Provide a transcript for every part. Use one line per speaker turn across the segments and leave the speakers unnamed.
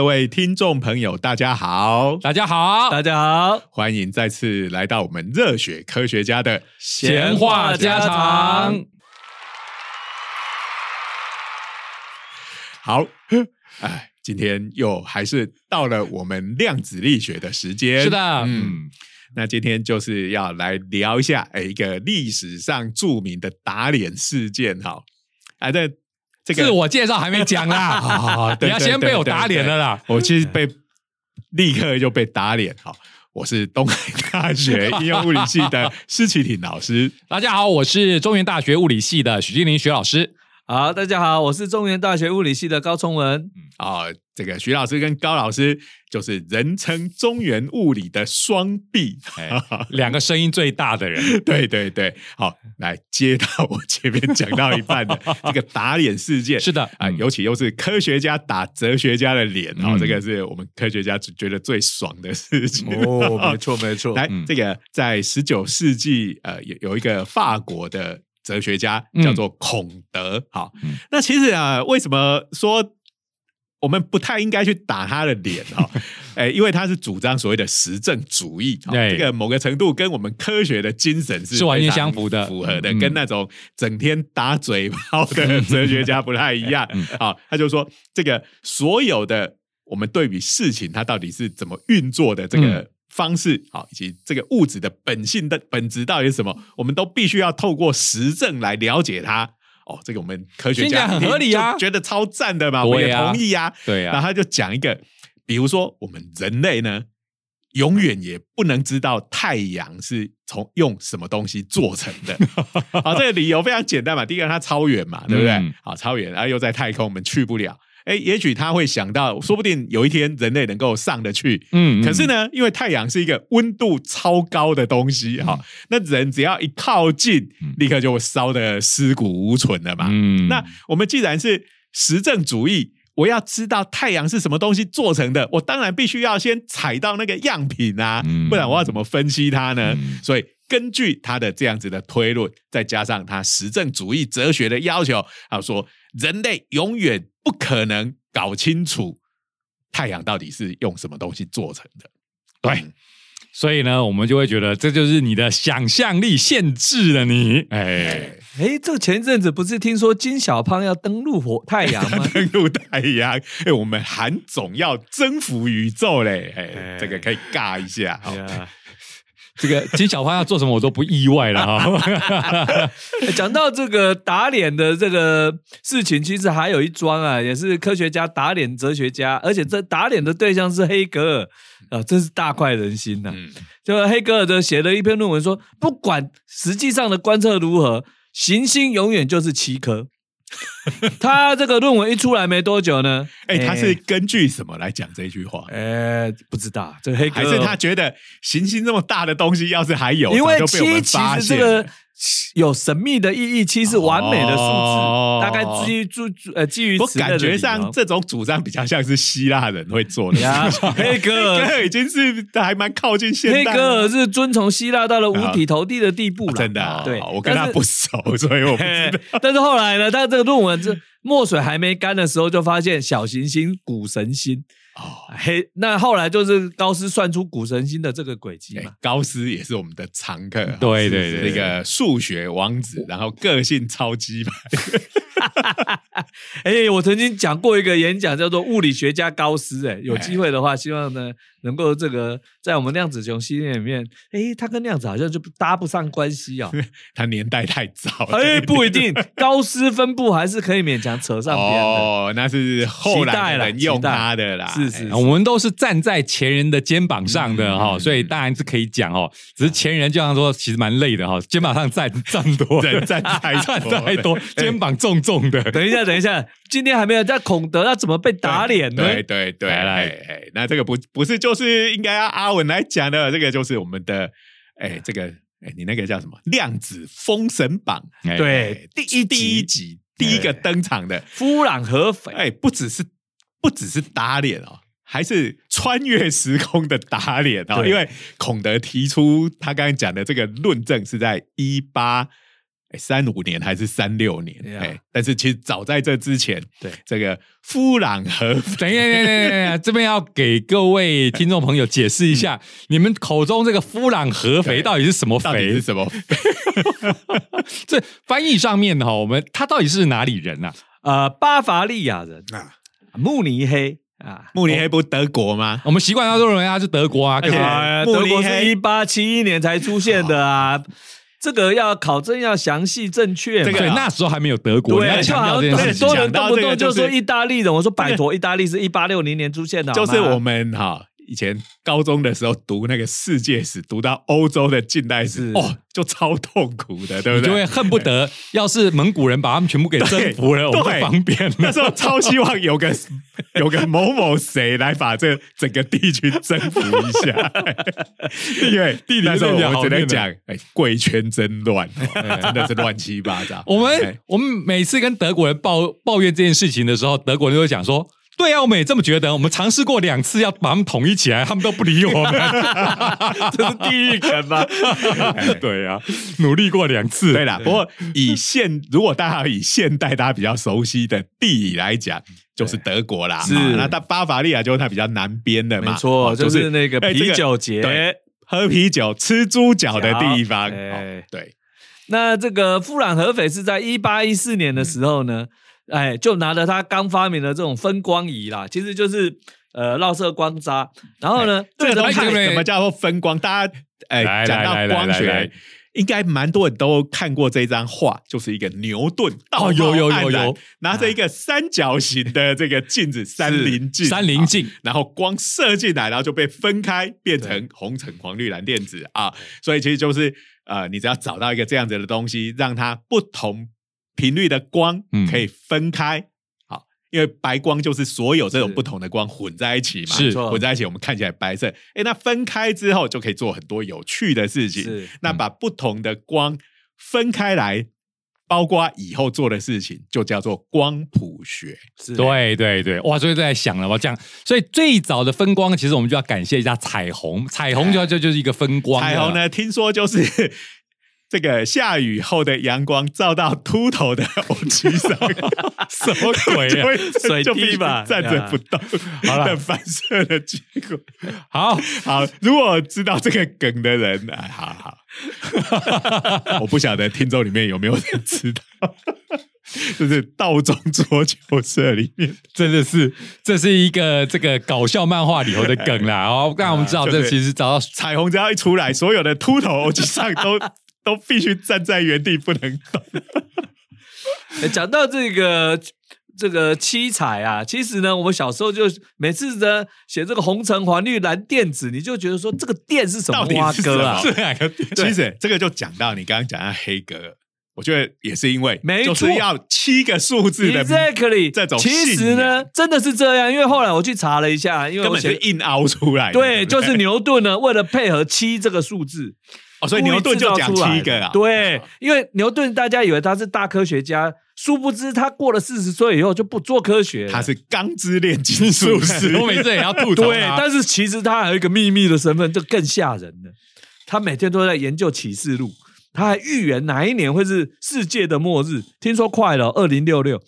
各位听众朋友，大家好，
大家好，
大家好，
欢迎再次来到我们热血科学家的
闲话家常。
好，哎，今天又还是到了我们量子力学的时间。
是的，
嗯，那今天就是要来聊一下，哎，一个历史上著名的打脸事件。哈，啊，这。
自我介绍还没讲啦，你要先被我打脸了啦！
我其实被立刻就被打脸。好，我是东海大学 应用物理系的施启廷老师。
大家好，我是中原大学物理系的许金林许老师。
好，大家好，我是中原大学物理系的高崇文。
啊，这个徐老师跟高老师就是人称中原物理的双臂，
两个声音最大的人。
对对对，好，来接到我前面讲到一半的 这个打脸事件。
是的
啊，尤其又是科学家打哲学家的脸啊，这个是我们科学家觉得最爽的事情。
哦，没错没错。
来，这个在十九世纪，呃，有有一个法国的。哲学家叫做孔德，好，那其实啊，为什么说我们不太应该去打他的脸啊？哎，因为他是主张所谓的实证主义，这个某个程度跟我们科学的精神是
是完全相符的，
符合的，跟那种整天打嘴炮的哲学家不太一样。好，他就说这个所有的我们对比事情，它到底是怎么运作的这个。方式好，以及这个物质的本性的本质到底是什么，我们都必须要透过实证来了解它。哦，这个我们科学家
很合理啊，
觉得超赞的嘛，我也同意啊。
对啊，
然后他就讲一个，比如说我们人类呢，永远也不能知道太阳是从用什么东西做成的。好，这个理由非常简单嘛，第一个它超远嘛，对不对？好，超远，然后又在太空，我们去不了。哎，也许他会想到，说不定有一天人类能够上得去。嗯，可是呢，因为太阳是一个温度超高的东西，哈，那人只要一靠近，立刻就会烧得尸骨无存了嘛。嗯，那我们既然是实证主义，我要知道太阳是什么东西做成的，我当然必须要先采到那个样品啊，不然我要怎么分析它呢？所以根据他的这样子的推论，再加上他实证主义哲学的要求，他说人类永远。不可能搞清楚太阳到底是用什么东西做成的，
对，所以呢，我们就会觉得这就是你的想象力限制了你。
哎哎，这前阵子不是听说金小胖要登陆火太阳吗？
登陆太阳，哎，我们韩总要征服宇宙嘞！哎，这个可以尬一下。
这个金小花要做什么，我都不意外了哈。
讲到这个打脸的这个事情，其实还有一桩啊，也是科学家打脸哲学家，而且这打脸的对象是黑格尔啊，真是大快人心呐。就黑格尔的写了一篇论文，说不管实际上的观测如何，行星永远就是七颗。他这个论文一出来没多久呢，
哎，他是根据什么来讲这句话？
哎，不知道，这黑
还是他觉得行星这么大的东西，要是还有，
因为
七
其实这个。有神秘的意义，七是完美的数字，大概基于基呃基于。
我感觉上这种主张比较像是希腊人会做的。
黑格
尔已经是还蛮靠近现
代。黑格尔是遵从希腊到了五体投地的地步了，
真的。
对，
我跟他不熟，所以我不知道。
但是后来呢，他这个论文是墨水还没干的时候，就发现小行星谷神星。哦，嘿那后来就是高斯算出古神星的这个轨迹嘛？
高斯也是我们的常客，
对对对，
那个数学王子，然后个性超级派。
哎，我曾经讲过一个演讲，叫做物理学家高斯。哎，有机会的话，希望呢。能够这个在我们量子熊系列里面，哎，它跟量子好像就搭不上关系啊。
它年代太早，
哎，不一定，高斯分布还是可以勉强扯上边的。哦，
那是后来人用它的啦。
是是，
我们都是站在前人的肩膀上的哈，所以当然是可以讲哦。只是前人就像说，其实蛮累的哈，肩膀上站站多，
人站太
站太多，肩膀重重的。
等一下，等一下，今天还没有在孔德，要怎么被打脸呢？
对对对，来，那这个不不是就。是应该要阿文来讲的，这个就是我们的，哎，这个，哎，你那个叫什么？量子封神榜，
对，
第一第一集第一个登场的
夫朗合肥，
哎，不只是不只是打脸哦，还是穿越时空的打脸哦，因为孔德提出他刚才讲的这个论证是在一八哎三五年还是三六年
，Yeah
哎，但是其实早在这之前，
对
这个夫朗合肥
等一下，等一下，这边要给各位听众朋友解释一下，你们口中这个夫朗合肥到底是什么
到底是
肥？
什么？
这翻译上面哈，我们他到底是哪里人啊？
呃，巴伐利亚人
啊，
慕尼黑啊，
慕尼黑不是德国吗？
我们习惯上都认为他是德国啊，可是
而且
哎
慕
德国是
尼黑
一八七一年才出现的啊，这个要考证要详细正确嘛。
这个
对那时候还没有德国，
对，就好。像很多人动不动就说意大利人，我说拜托，意大利是一八六零年出现的，
就是我们哈以前高中的时候读那个世界史，读到欧洲的近代史，哦，就超痛苦的，对不对？
你就会恨不得，要是蒙古人把他们全部给征服了，我们方便了。
那时候超希望有个有个某某谁来把这整个地区征服一下，因为
地理
那时候我们只能讲，哎，贵圈真乱，哦 真的是乱七八糟。
我
哎
们我们每次跟德国人抱抱怨这件事情的时候，德国人就会讲说。对啊，我们也这么觉得。我们尝试过两次要把他们统一起来，他们都不理我们。
这是地狱梗吗？
对啊，努力过两次。
对啦，不过以现如果大家以现代大家比较熟悉的地理来讲，就是德国啦。
是
啊那它巴伐利亚就是它比较南边的嘛，
没错，
哦
就是那个啤酒节。
对喝啤酒、吃猪脚的地方。对，
那这个富朗合肥是在一八一四年的时候呢，哎，就拿着他刚发明的这种分光仪啦，其实就是呃绕射光渣，然后呢，
这个东西什么叫做分光？大家哎讲到
来来
光
来来
学。应该蛮多人都看过这张画，就是一个牛顿道
哦有有有有
拿着一个三角形的这个镜子，三棱镜，
三棱镜
啊然后光射进来，然后就被分开变成红橙黄绿蓝靛紫啊，所以其实就是呃，你只要找到一个这样子的东西，让它不同频率的光
嗯
可以分开。好，因为白光就是所有这种不同的光混在一起嘛，
是
混在一起，我们看起来白色。哎，那分开之后就可以做很多有趣的事情。
是
那把不同的光分开来，包括以后做的事情，就叫做光谱学。
是
对对对，哇！所以在想了，我讲，所以最早的分光，其实我们就要感谢一下彩虹，彩虹就就就是一个分光。
彩虹？呢，听说就是这个下雨后的阳光照到秃头的欧鸡上，
什么鬼啊？
水滴吧
站着不动，
好啦
的反射的结果。
好，
好，如果知道这个梗的人，哎，好好，我不晓得听众里面有没有人知道，就是道中桌球社里面，
真的是这是一个这个搞笑漫画里头的梗啦。哦，让我们知道，这其实找到
彩虹只要一出来，所有的秃头欧吉上都都必须站在原地不能动。
欸讲到这个这个七彩啊，其实呢，我们小时候就每次呢写这个红橙黄绿蓝靛紫，你就觉得说这个靛是什么花
是
哥啊
是哪个？
其实这个就讲到你刚刚讲到黑格尔，我觉得也是因为
没错
就是要七个数字的
Exactly，
这种
其实呢，真的是这样，因为后来我去查了一下，因为
根本是硬凹出来的。
对，
不
就是牛顿呢，为了配合七这个数字，
哦，所以牛顿就讲七个啊。
对，因为牛顿大家以为他是大科学家，殊不知他过了四十岁以后就不做科学。
他是钢之炼金术师，
我每次也要吐槽
对，但是其实他还有一个秘密的身份，就更吓人了。他每天都在研究启示录，他还预言哪一年会是世界的末日。听说快了，二零六六。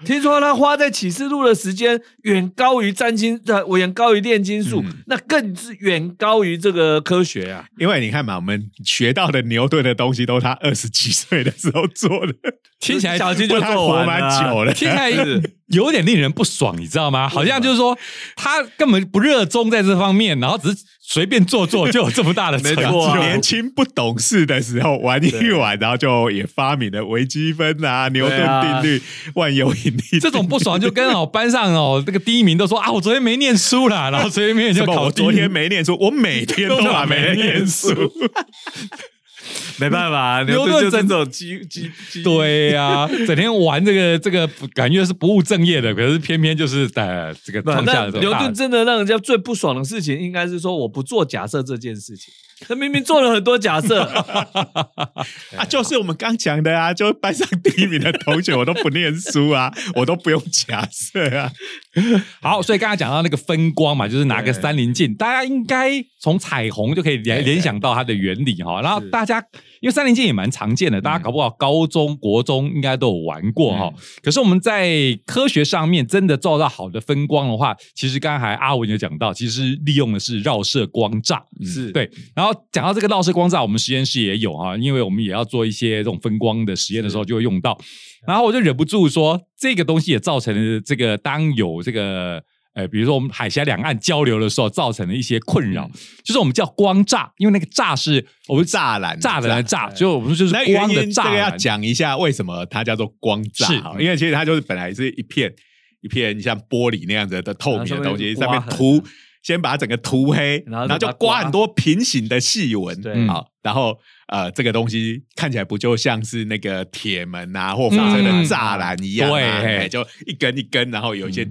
对，听说他花在启示录的时间远高于占星，呃，远高于炼金术，
嗯
那更是远高于这个科学啊。
因为你看嘛，我们学到的牛顿的东西都是他二十几岁的时候做的，
听起来
小金就做完了啊
蛮久了。
听起来
是
有点令人不爽，你知道吗？好像就是说他根本不热衷在这方面，然后只是随便做做就有这么大的成就。
年轻不懂事的时候玩一玩，然后就也发明了微积分啊、牛顿定律、万有引力。
这种不爽就跟哦班上哦这个第一名都说啊，我昨天没念书啦，然后随便就
什么？
考第一
我昨天没念书，我每天都把没念书。
没办法，牛
牛顿
这种机机机。
对呀、整天玩这个这个，感觉是不务正业的，可是偏偏就是呃这个
不
创下
那牛顿真的让人家最不爽的事情，应该是说我不做假设这件事情。他明明做了很多假设，
啊，就是我们刚讲的啊，就班上第一名的同学，我都不念书啊，我都不用假设啊。
好，所以刚才讲到那个分光嘛，就是拿个三棱镜，大家应该从彩虹就可以联联想到它的原理哈。然后大家因为三棱镜也蛮常见的，大家搞不好高中国中应该都有玩过哈。可是我们在科学上面真的做到好的分光的话，其实刚才阿文有讲到，其实利用的是绕射光栅，
是
对。然后讲到这个绕射光栅，我们实验室也有啊，因为我们也要做一些这种分光的实验的时候就会用到。然后我就忍不住说，这个东西也造成了这个当有这个。呃，比如说我们海峡两岸交流的时候，造成的一些困扰，就是我们叫光栅，因为那个栅是我们
栅栏，
栅栏的栅，就我们就是光的栅。
这个要讲一下为什么它叫做光栅，
是，
因为其实它就是本来是一片一片像玻璃那样子的透明的东西，上面涂先把它整个涂黑，然后就刮很多平行的细纹，
对，
好，然后呃，这个东西看起来不就像是那个铁门啊或火车的栅栏一样
对，
就一根一根，然后有一些。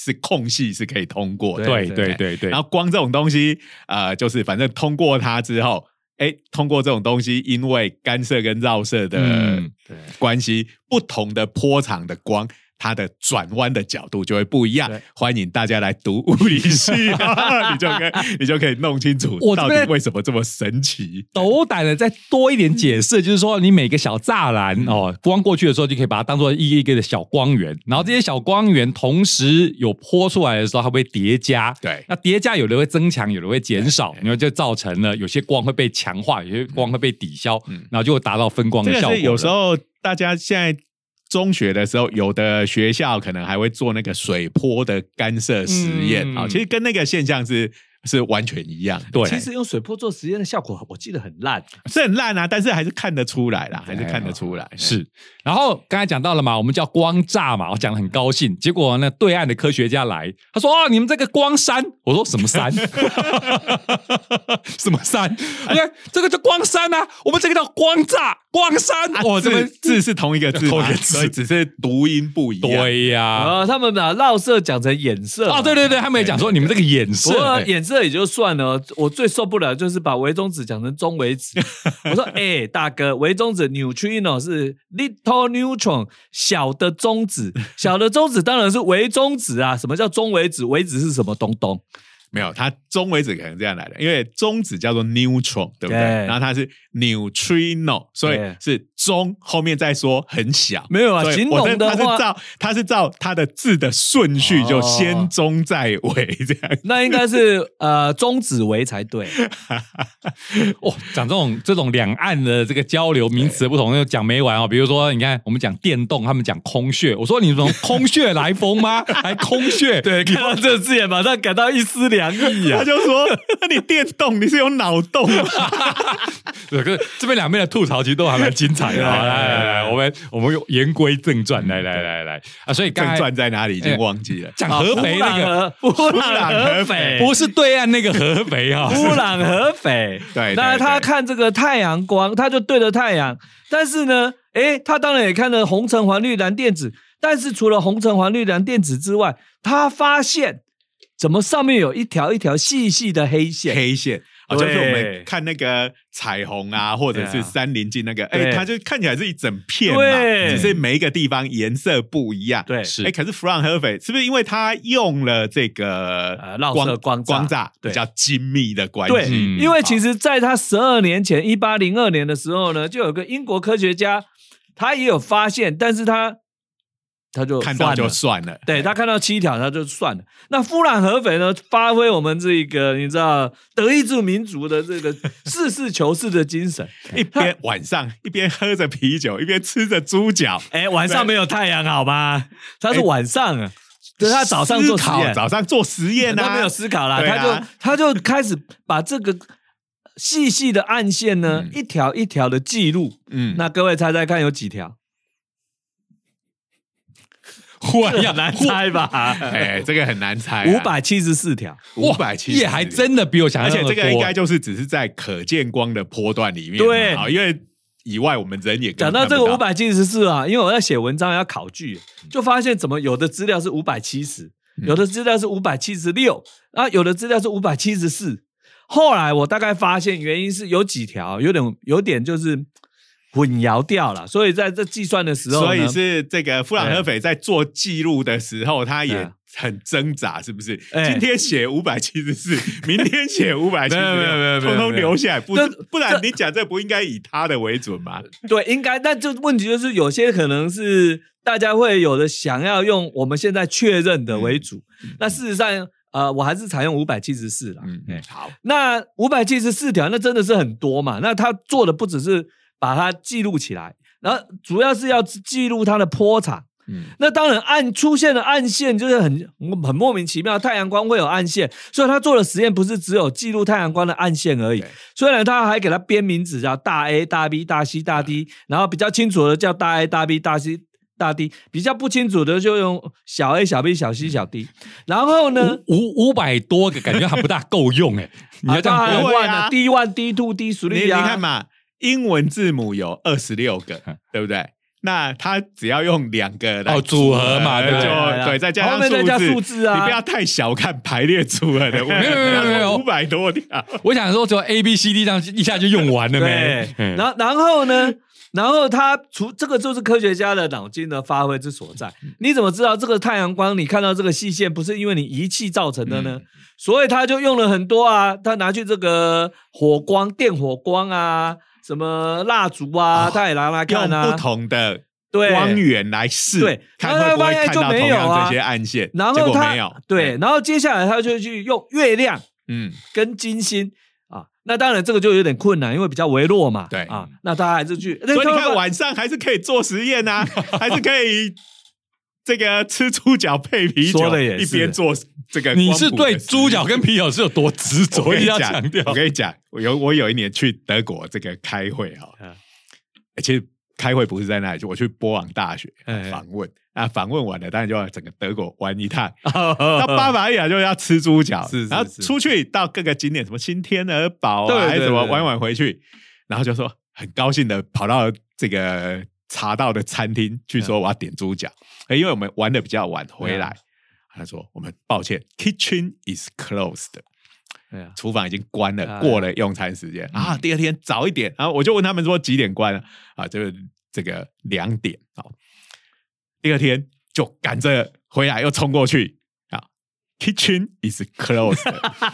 是空隙是可以通过，
对对对对。
然后光这种东西，呃，就是反正通过它之后，哎，通过这种东西，因为干涉跟绕射的关系，不同的波长的光。它的转弯的角度就会不一样。欢迎大家来读物理系，你就可以你就可以弄清楚到底为什么这么神奇。
斗胆的再多一点解释，就是说你每个小栅栏哦，光过去的时候就可以把它当做一个一个的小光源，然后这些小光源同时有泼出来的时候，它会叠加。
对，
那叠加有的会增强，有的会减少，然后就造成了有些光会被强化，有些光会被抵消，然后就会达到分光的效果。
有时候大家现在。中学的时候，有的学校可能还会做那个水波的干涉实验啊，其实跟那个现象是是完全一样。
对，
其实用水波做实验的效果，我记得很烂，
是很烂啊，但是还是看得出来啦，还是看得出来。
是，然后刚才讲到了嘛，我们叫光栅嘛，我讲的很高兴，结果呢，对岸的科学家来，他说：“哦，你们这个光山。”我说：“什么山？什么山？你看这个叫光山啊，我们这个叫光栅。”光山，
我，这个字是同一个字，同一个字，只是读音不一样。
对呀，
啊，他们把绕色讲成眼色
啊，对对对，他们也讲说你们这个眼色，
眼色也就算了。我最受不了就是把微中子讲成中微子。我说，哎，大哥，微中子 neutrino 是 little neutron，小的中子，小的中子当然是微中子啊。什么叫中微子？微子是什么东东？
没有，它中微子可能这样来的，因为中子叫做 neutron，对不对？然后它是 neutrino，所以是中后面再说很小。
没有啊，形容的
话，它是照它是照它的字的顺序，就先中再微这样。
那应该是呃中子微才对。
哇，讲这种这种两岸的这个交流名词不同，又讲没完哦。比如说，你看我们讲电动，他们讲空穴，我说你从空穴来风吗？还空穴？
对，看到这个字眼，马上感到一丝凉。洋溢
啊！他就说：“那你电动，你是有脑洞。”
可是这边两边的吐槽其实都还蛮精彩的。来来来，我们我们言归正传，来来来来啊！所以
正传在哪里已经忘记了。
讲合肥那个
乌朗合肥，
不是对岸那个合肥啊，
乌朗合肥。
对，
那他看这个太阳光，他就对着太阳。但是呢，哎，他当然也看了红橙黄绿蓝靛紫。但是除了红橙黄绿蓝靛紫之外，他发现。怎么上面有一条一条细细的黑线？
黑线啊，就是我们看那个彩虹啊，或者是三林镜那个，哎，它就看起来是一整片嘛，只是每一个地方颜色不一样。
对，
是。哎，可是弗朗赫菲是不是因为它用了这个
光
光光
栅
比较精密的关
系？因为其实在他十二年前，一八零二年的时候呢，就有个英国科学家，他也有发现，但是他。他就
看到就算了，
对他看到七条他就算了。那夫兰合肥呢？发挥我们这个你知道德意志民族的这个实事求是的精神，
一边晚上一边喝着啤酒，一边吃着猪脚。
哎，晚上没有太阳好吗？他是晚上啊，对他早上做实验，
早上做实验呢
他没有思考了，他就他就开始把这个细细的暗线呢，一条一条的记录。嗯，那各位猜猜看有几条？
很
难猜吧？
哎，这个很难猜。
五百七十四条，
五百七，
也还真的比我想象
而且这个应该就是只是在可见光的波段里面。
对
啊，因为以外我们人也
讲到这个五百七十四啊，因为我在写文章要考据，就发现怎么有的资料是五百七十，有的资料是五百七十六，啊，有的资料是五百七十四。后来我大概发现原因是有几条有点有点就是。混淆掉了，所以在这计算的时候，
所以是这个富兰克菲在做记录的时候，他也很挣扎，是不是？
哎
今天写五百七十四，明天写五百七十
没有没有没有
六，通通留下来，不不然你讲这不应该以他的为准吗？
对，应该，但就问题就是有些可能是大家会有的想要用我们现在确认的为主，那事实上，呃，我还是采用五百七十四啦。
嗯
哎，
好，
那五百七十四条，那真的是很多嘛？那他做的不只是把它记录起来，然后主要是要记录它的波长。
嗯。
那当然暗出现的暗线就是很很莫名其妙，太阳光会有暗线，所以他做的实验不是只有记录太阳光的暗线而已。
对。
虽然他还给它编名字叫大 A、大 B、大 C、大 D，然后比较清楚的叫大 A、大 B、大 C、大 D，比较不清楚的就用小 A、小 B、小 C、小 D。然后呢，
五五百多个，感觉还不大够用哎。你要这样
啊
编
会啊
，D one、D two、D
你
three
你
啊，
看嘛，英文字母有二十六个，对不对？那他只要用两个来
哦组合嘛对不对
就对，再加上
再加数字啊
你不要太小看排列组合的，
没有没有没有
五百多条，
我想说，只有 A B C D 这样一下就用完了
对
没？，嗯
然后然后呢？然后他除这个就是科学家的脑筋的发挥之所在。你怎么知道这个太阳光？你看到这个细线不是因为你仪器造成的呢？所以他就用了很多啊，他拿去这个火光、电火光啊，什么蜡烛啊，
哦
他也拿来
用
看啊。
不同的
对。
光源来试，
对
看会不会看到同样这些暗线，结
然后
没有，
对，，然后接下来他就去用月亮
嗯，
跟金星啊，那当然这个就有点困难，因为比较微弱嘛。
对。
啊，那他还是去，
所以你看晚上还是可以做实验呐，还是可以这个吃猪脚配啤酒
说得也，是。
一边做这个。
你是对猪脚跟啤酒是有多执着？
我跟你讲
强调，
我跟你讲，我有我有一年去德国这个开会哈、其实开会不是在那里，就我去波昂大学
哎
访问。啊，访问完了，当然就要整个德国玩一趟。
到
到巴伐利亚就要吃猪脚，然后出去到各个景点，什么新天鹅堡
对
啊，还是什么玩完回去，然后就说很高兴的跑到这个茶道的餐厅去说我要点猪脚，嗯因为我们玩的比较晚回来，他说我们抱歉，kitchen is closed。厨房已经关了，
哎
过了用餐时间啊。第二天早一点，然后我就问他们说几点关啊？啊，就是这个两点啊。第二天就赶着回来，又冲过去啊。Kitchen is closed，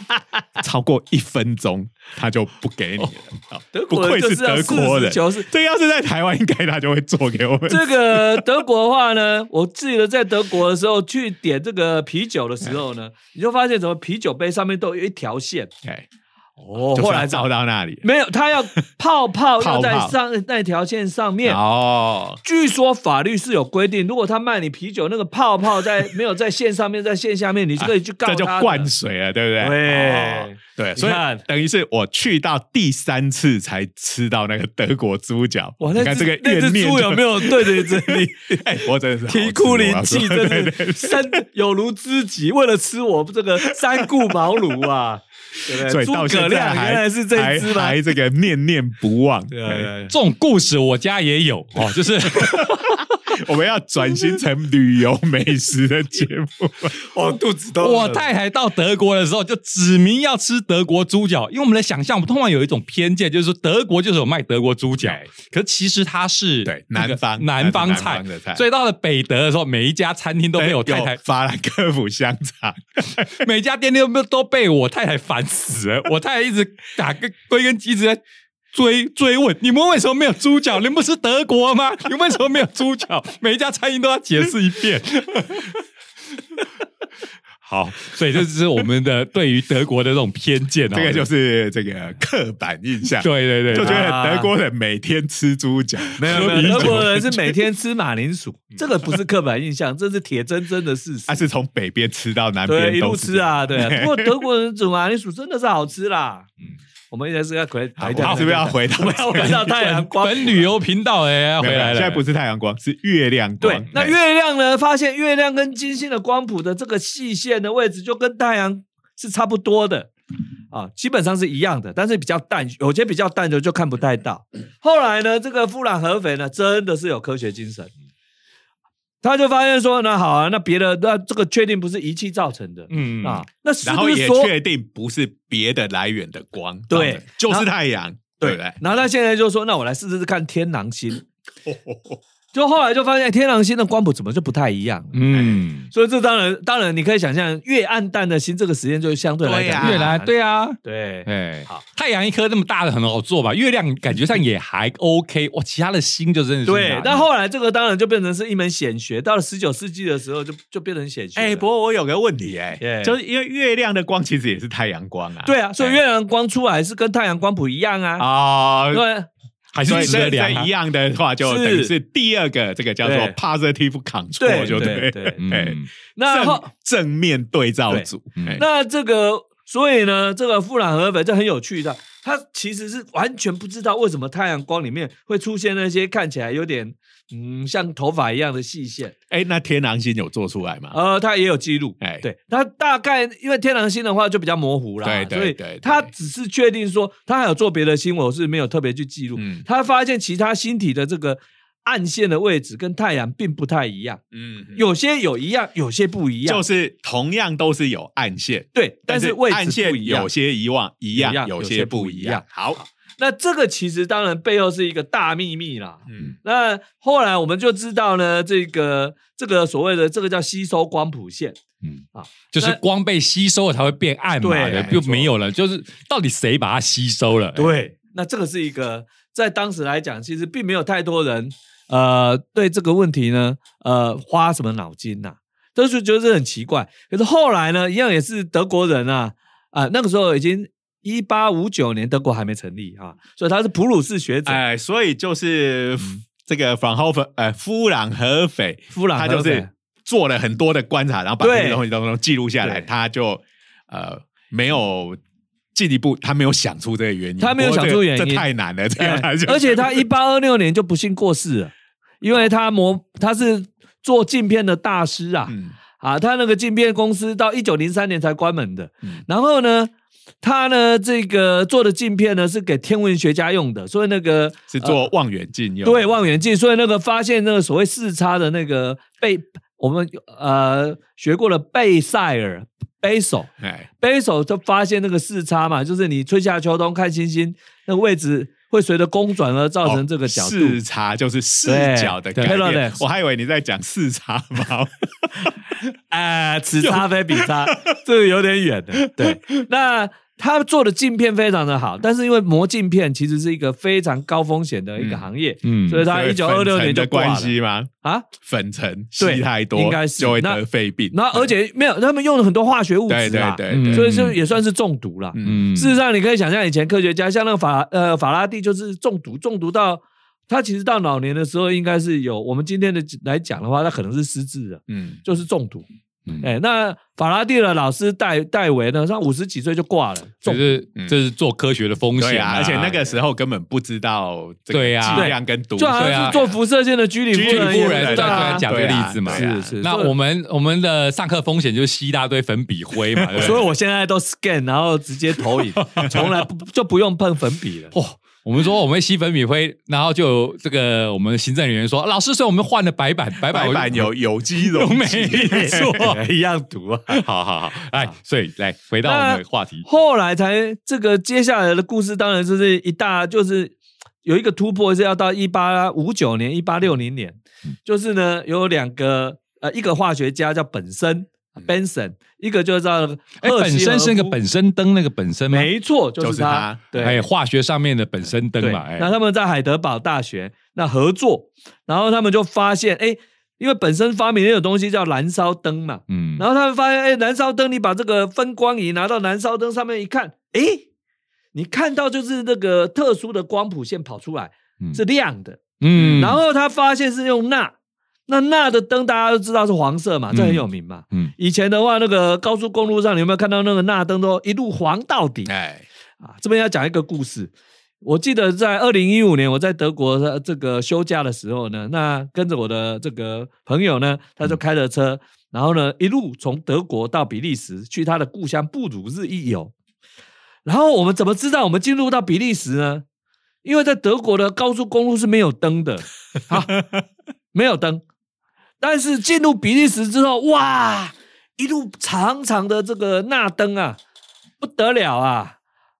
超过一分钟他就不给你了。啊
德
不愧
国人就是
德国人
实事求是，
这要是在台湾，应该他就会做给我们。
这个德国的话呢，我记得在德国的时候去点这个啤酒的时候呢，你就发现怎么啤酒杯上面都有一条线。
哎，
哦后来找
照到那里。
没有，他要泡泡
泡
要在
泡
上那条线上面。
哦，
据说法律是有规定，如果他卖你啤酒，那个泡泡在没有在线上面，在线下面，你就可以去告他的。
这就灌水了，对不对？
对
哦对，所以等于是我去到第三次才吃到那个德国猪脚。
哇，那
这个
只那只猪有没有对对着你？
哎，我真的是好
啼哭
吃
灵泣，
我要说
真是
对对对
生有如知己，为了吃我这个三顾茅庐啊，对不对？诸
所以到
葛亮
现在还
原来是这一只吗？
还还这个念念不忘。
对
这种故事我家也有哦，就是
我们要转型成旅游美食的节目。
我，肚子都
我太太到德国的时候就指明要吃德国猪脚，因为我们的想象，我们通常有一种偏见，就是说德国就是有卖德国猪脚，可其实它是
对南方
南方
南
菜
方的菜，
所以到了北德的时候，每一家餐厅都被我太太。
有法兰克福香肠，
每家店都都被我太太烦死了。我太太一直打个归根结底在追追问：你们为什么没有猪脚？你们不是德国吗？你们为什么没有猪脚？每一家餐厅都要解释一遍。好，所以这就是我们的对于德国的这种偏见哦。
这个就是这个刻板印象。
对对对，
就觉得德国人每天吃猪脚，
没有没有，德国人是每天吃马铃薯，这个不是刻板印象，这是铁铮铮的事实
他。是从北边吃到南边，
对，一路吃啊，对啊。不过德国人煮马铃薯真的是好吃啦。嗯，我们应该是要回
好
回到
我们是不是要回到
我们要回到太阳光
本旅游频道哎要回来了，
现在不是太阳光，是月亮光。
对，那
哎
月亮呢？发现月亮跟金星的光谱的这个细线的位置就跟太阳是差不多的啊，基本上是一样的，但是比较淡，有些比较淡的就看不太到。后来呢，这个富兰合肥呢，真的是有科学精神，他就发现说，那好啊，那别的那这个确定不是仪器造成的，
嗯
啊，那是
然后也确定不是别的来源的光，
对
就是太阳，对不对？
然后他现在就说，那我来试试看天狼星。就后来就发现天狼星的光谱怎么就不太一样。
嗯，
所以这当然，当然你可以想象，越暗淡的星，这个实验就相对来讲
越来对啊，
对
哎，
好
太阳一颗那么大的很好做吧，月亮感觉上也还 OK，哇，其他的星就真的是
对。但后来这个当然就变成是一门显学，到了十九世纪的时候就就变成显学了。
哎，不过我有个问题，哎就是因为月亮的光其实也是太阳光啊。
对啊，所以
哎
月亮光出来是跟太阳光谱一样啊。
啊，
对，
还是质
所以这
量啊。
一样的话，就等于是第二个这个叫做 positive control，
对
就
对。对 那
正正面对照组。
那这个，所以呢，这个富兰河粉这很有趣的，他其实是完全不知道为什么太阳光里面会出现那些看起来有点嗯像头发一样的细线。
哎，那天狼星有做出来吗？
呃，他也有记录，
哎
对他大概因为天狼星的话就比较模糊啦，
对对
他只是确定说他还有做别的星，我是没有特别去记录。
嗯
他发现其他星体的这个暗线的位置跟太阳并不太一样，
嗯，
有些有一样，有些不一样，
就是同样都是有暗线，
对，但是位置
暗线
不一样
有。些遗忘一样，
一样有些
不
不一样。
好，
那这个其实当然背后是一个大秘密啦。
嗯
那后来我们就知道呢，这个这个所谓的这个叫吸收光谱线，嗯啊
就是光被吸收了才会变暗嘛，就没有了。就是到底谁把它吸收了？
对，那这个是一个在当时来讲，其实并没有太多人呃对这个问题呢呃花什么脑筋呐、都是觉得很奇怪。可是后来呢，一样也是德国人啊啊、那个时候已经一八五九年，德国还没成立啊，所以他是普鲁士学者。
哎，所以就是
嗯
这个法豪芬呃夫朗和斐，
夫朗
他就是做了很多的观察，然后把这些东西当中记录下来，他就呃没有。进一步，他没有想出这个原因，
他没有想出原因
这太难了。这
哎
个
而且他一八二六年就不幸过世了，因为他模他是做镜片的大师啊，
嗯
啊，他那个镜片公司到一九零三年才关门的。
嗯
然后呢，他呢这个做的镜片呢是给天文学家用的，所以那个
是做望远镜用的，
对望远镜，所以那个发现那个所谓视差的那个贝，我们呃学过了贝塞尔。贝手，
哎，
贝手就发现那个视差嘛，就是你春夏秋冬看星星，那个位置会随着公转而造成这个角度。
视差就是视角的
对
改变。我还以为你在讲视差嘛。
哎，此差非彼差，这个有点远的。对，那他做的镜片非常的好，但是因为磨镜片其实是一个非常高风险的一个行业，
嗯
所以他一九二六年就
的
挂了
关系吗？
啊。
粉尘
对
吸太多，
应该是
就会
那
得肺病。
然后而且没有，他们用了很多化学物
对对
质啊，
对
嗯
对，
所以就也算是中毒了。事实上，你可以想象以前科学家像那个法呃法拉第就是中毒，中毒到他其实到老年的时候，应该是有我们今天的来讲的话，他可能是失智的，
嗯，
就是中毒。
嗯
哎，那法拉第的老师戴戴维呢，他五十几岁就挂了，
就是
嗯
这是做科学的风险
对啊，而且那个时候根本不知道这个
对啊
剂量跟毒，
就好像是做辐射线的居里夫
居里
人，
夫人
对
对啊
对，讲这个例子嘛，
啊
是是。
那我们我们的上课风险就是吸一大堆粉笔灰嘛，
所以我现在都 scan，然后直接投影，从来不就不用碰粉笔了。
哦，我们说我们吸粉笔灰，然后就有这个我们行政人员说，老师，所以我们换了白板，白板
白板有有机溶
没
剂，
错，
一样毒啊！
好好好，来，所以来回到我们的话题，
后来才这个接下来的故事，当然就是一大就是有一个突破，是要到一八五九年、一八六零年，就是呢有两个呃，一个化学家叫本森 Benson，一个就叫
哎，
赫
本身是那个本身灯那个本身吗？
没错，就
就是是
他。
他，
对，
哎，化学上面的本身灯嘛，哎。
那他们在海德堡大学那合作，然后他们就发现，哎，因为本身发明那种东西叫燃烧灯嘛，
嗯，
然后他们发现，哎，燃烧灯，你把这个分光仪拿到燃烧灯上面一看，哎，你看到就是那个特殊的光谱线跑出来
嗯。
是亮的，
嗯。
然后他发现是用钠，那钠的灯大家都知道是黄色嘛，这很有名嘛。
嗯
以前的话，那个高速公路上，你有没有看到那个钠灯都一路黄到底？
哎，
啊，这边要讲一个故事。我记得在二零一五年我在德国的这个休假的时候呢，那跟着我的这个朋友呢，他就开着车，然后呢一路从德国到比利时去他的故乡布鲁日一游。然后我们怎么知道我们进入到比利时呢？因为在德国的高速公路是没有灯的，啊，没有灯。但是进入比利时之后，哇，一路长长的这个那灯啊，不得了啊！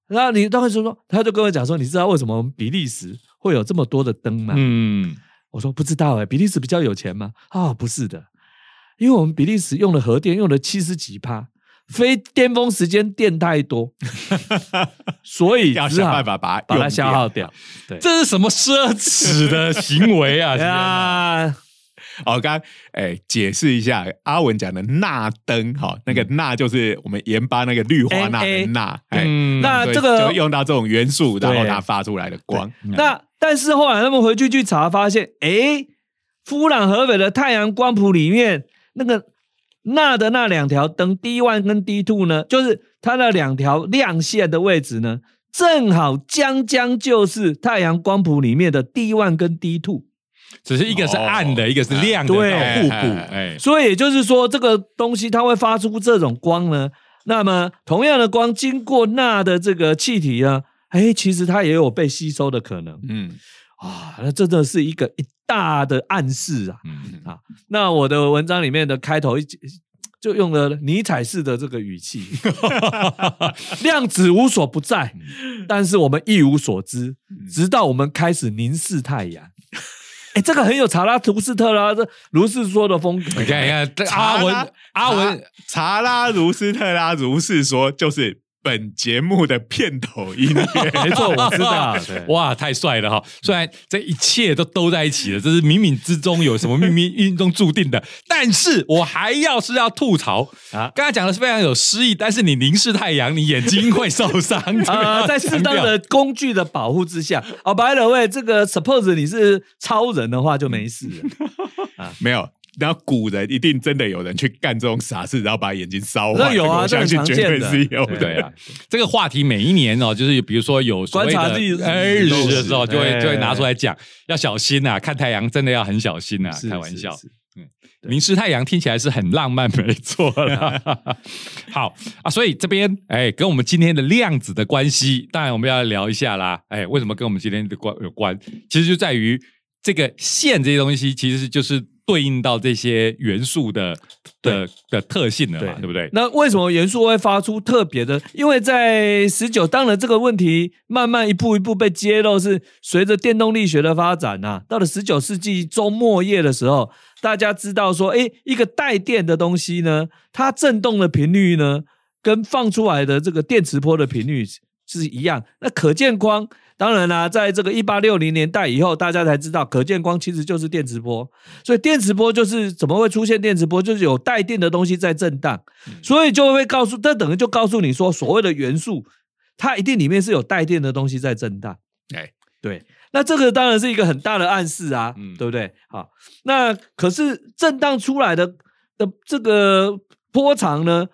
然后你当时说，他就跟我讲说，你知道为什么我们比利时会有这么多的灯吗？
嗯
我说不知道哎，比利时比较有钱吗？啊，不是的，因为我们比利时用了核电用了七十几趴，非巅峰时间电太多，所以
要想办法把它
把它消耗掉。对，
这是什么奢侈的行为啊！
啊，
哦，刚刚哎，解释一下阿文讲的钠灯哈，那个钠就是我们盐巴那个氯化钠的钠，哎，
那这个
就用到这种元素，然后它发出来的光。
那但是后来他们回去去查，发现诶，夫朗河北的太阳光谱里面那个钠的那两条灯 D one 跟 D two 呢，就是它的两条亮线的位置呢，正好将将就是太阳光谱里面的 D one 跟 D two。
只是一个是暗的，
哦
一个是亮的，互补。
哎
哎，
所以也就是说，这个东西它会发出这种光呢。那么同样的光经过钠的这个气体呢，哎，其实它也有被吸收的可能
嗯，
啊。那真的是一个一大的暗示啊。
嗯
啊，那我的文章里面的开头一就用了尼采式的这个语气，量子无所不在，但是我们一无所知，直到我们开始凝视太阳。哎，这个很有查拉图斯特拉这如是说的风格。
你看，你看，这阿文阿文
查查拉如斯特拉如是说，就是本节目的片头音乐。
没错，我知道。
哇，太帅了哈！虽然这一切都都在一起了，这是冥冥之中有什么秘密运中注定的，但是我还要是要吐槽啊！
啊
刚才讲的是非常有诗意，但是你凝视太阳，你眼睛会受伤。
啊、
啊，
在适当的工具的保护之下，哦，by the way，这个 suppose 你是超人的话就没事了。
没有。然后古人一定真的有人去干这种傻事，然后把眼睛烧坏。
那有啊
这个我相信绝对是有的。
对啊，这个话题每一年哦，就是比如说有
观察日
哎日食的时候，就会
哎
就会拿出来讲，要小心呐、看太阳真的要很小心呐、
是
开玩笑。
是是
凝视太阳听起来是很浪漫，没错啦。好啊，所以这边哎，跟我们今天的量子的关系，当然我们要聊一下啦。哎，为什么跟我们今天的关有关？其实就在于这个线这些东西，其实就是对应到这些元素的的的特性了嘛，对不对？
那为什么元素会发出特别的？因为在十九，当然这个问题慢慢一步一步被揭露，是随着电动力学的发展呐、到了十九世纪中末叶的时候，大家知道说，哎，一个带电的东西呢，它振动的频率呢，跟放出来的这个电磁波的频率是一样。那可见光。当然啦、在这个一八六零年代以后，大家才知道可见光其实就是电磁波，所以电磁波就是怎么会出现电磁波，就是有带电的东西在震荡。所以就会告诉，这等于就告诉你说，所谓的元素，它一定里面是有带电的东西在震荡。
哎，
对，那这个当然是一个很大的暗示啊，
嗯
对不对？好，那可是震荡出来的的这个波长呢，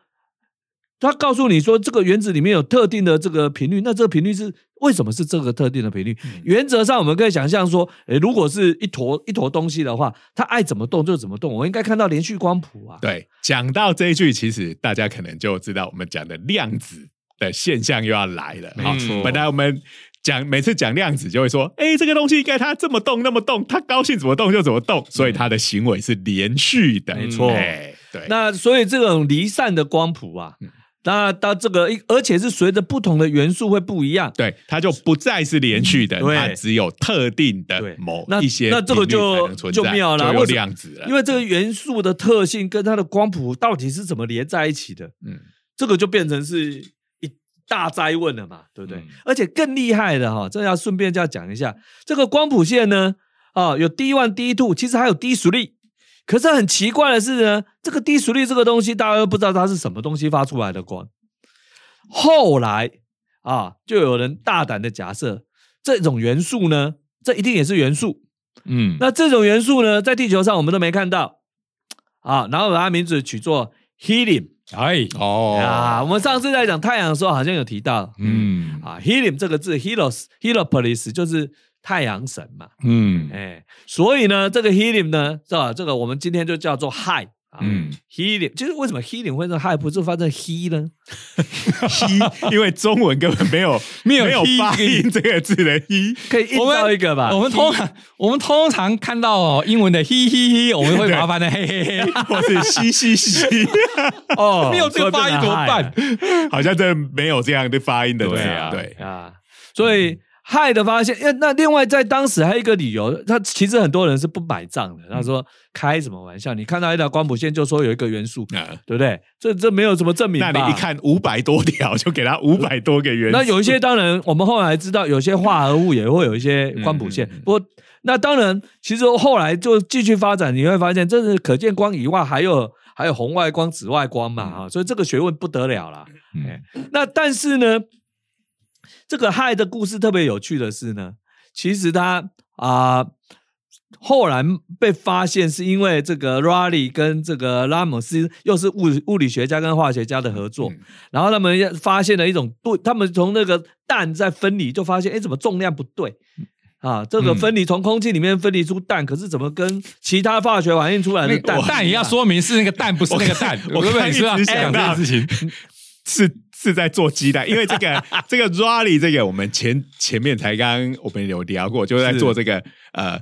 它告诉你说，这个原子里面有特定的这个频率，那这个频率是为什么是这个特定的频率？原则上我们可以想象说，诶，如果是一坨一坨东西的话，它爱怎么动就怎么动，我应该看到连续光谱啊。
对，讲到这一句，其实大家可能就知道我们讲的量子的现象又要来了。好
没错
本来我们讲每次讲量子就会说，哎，这个东西应该它这么动那么动，它高兴怎么动就怎么动，所以它的行为是连续的。
没错
哎对，
那所以这种离散的光谱啊，那到这个，而且是随着不同的元素会不一样。
对，它就不再是连续的，
对
它只有特定的
对
某一些
那这个就就妙了
量子了。
因为这个元素的特性跟它的光谱到底是怎么连在一起的，
嗯
这个就变成是一大灾问了嘛，对不对？
嗯
而且更厉害的哈，这要顺便就要讲一下，这个光谱线呢，啊，有 D one、D two，其实还有低速率。可是很奇怪的是呢，这个低俗率这个东西，大家都不知道它是什么东西发出来的光。后来啊，就有人大胆的假设，这种元素呢，这一定也是元素。
嗯，
那这种元素呢，在地球上我们都没看到啊，然后把它名字取作 helium
哎，
哦
啊。我们上次在讲太阳的时候，好像有提到
嗯
啊，helium 这个字，helos heliopolis 就是太阳神嘛，
嗯
哎，所以呢，这个 helium 呢，是吧？这个我们今天就叫做 high 啊。
嗯
，helium 就是为什么 helium 会说 high 不是发成 he 呢？
he，因为中文根本没有
没有
没有
he
发音这个字的 he，
可以印
我
造一个吧？
我们通常我们通常看到哦英文的嘿嘿嘿，我们会把它翻成嘿嘿嘿，
或是嘻嘻嘻，
哦
没有这个发音怎么办？
好像真的没有这样的发音的字
对啊
对，
啊，所以氦的发现，那那另外在当时还有一个理由，他其实很多人是不买账的。他说开什么玩笑？你看到一条光谱线就说有一个元素，
啊，
对不对？这这没有什么证明。
那你一看五百多条，就给他五百多个元素。
那有一些当然，我们后来知道，有些化合物也会有一些光谱线。不过，那当然，其实后来就继续发展，你会发现，这是可见光以外，还有还有红外光、紫外光嘛，哈，所以这个学问不得了了。
嗯
那但是呢，这个氦的故事特别有趣的是呢，其实它啊。后来被发现是因为这个 Raleigh 跟这个拉姆斯又是物物理学家跟化学家的合作，然后他们发现了一种对，他们从那个氮在分离就发现，哎，怎么重量不对啊？这个分离从空气里面分离出氮，可是怎么跟其他化学反应出来的氮？
氮也要说明是那个氮，不是那个氮。
我
根本
一直
是
想到
事情，
是是在做鸡蛋，因为这个这个 Raleigh 这个我们前前面才刚我们有聊过，就是在做这个呃。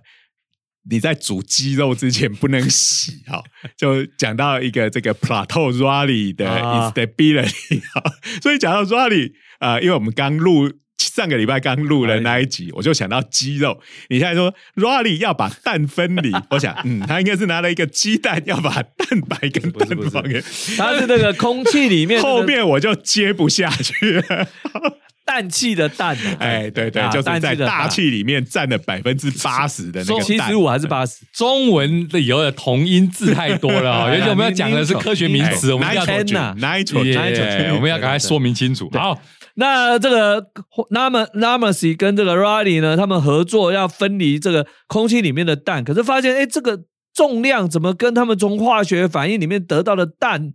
你在煮鸡肉之前不能洗哈，就讲到一个这个 Plateau Raleigh 的 instability 哈，所以讲到 Raleigh 啊，因为我们刚录上个礼拜刚录了那一集，我就想到鸡肉。你现在说 Raleigh 要把蛋分离，我想嗯，他应该是拿了一个鸡蛋要把蛋白跟蛋黄给，
他是那个空气里面，
后面我就接不下去了。
氮气的氮，
哎，对对，就是在大气里面占了百分之八十的那个
七十五还是八十？
中文的有的同音字太多了啊！尤其我们要讲的是科学名词，我们要
nitrogen，
我们要赶快说明清楚。好，
那这个 Nam Namacy 跟这个 Raleigh 呢，他们合作要分离这个空气里面的氮，可是发现哎，这个重量怎么跟他们从化学反应里面得到的氮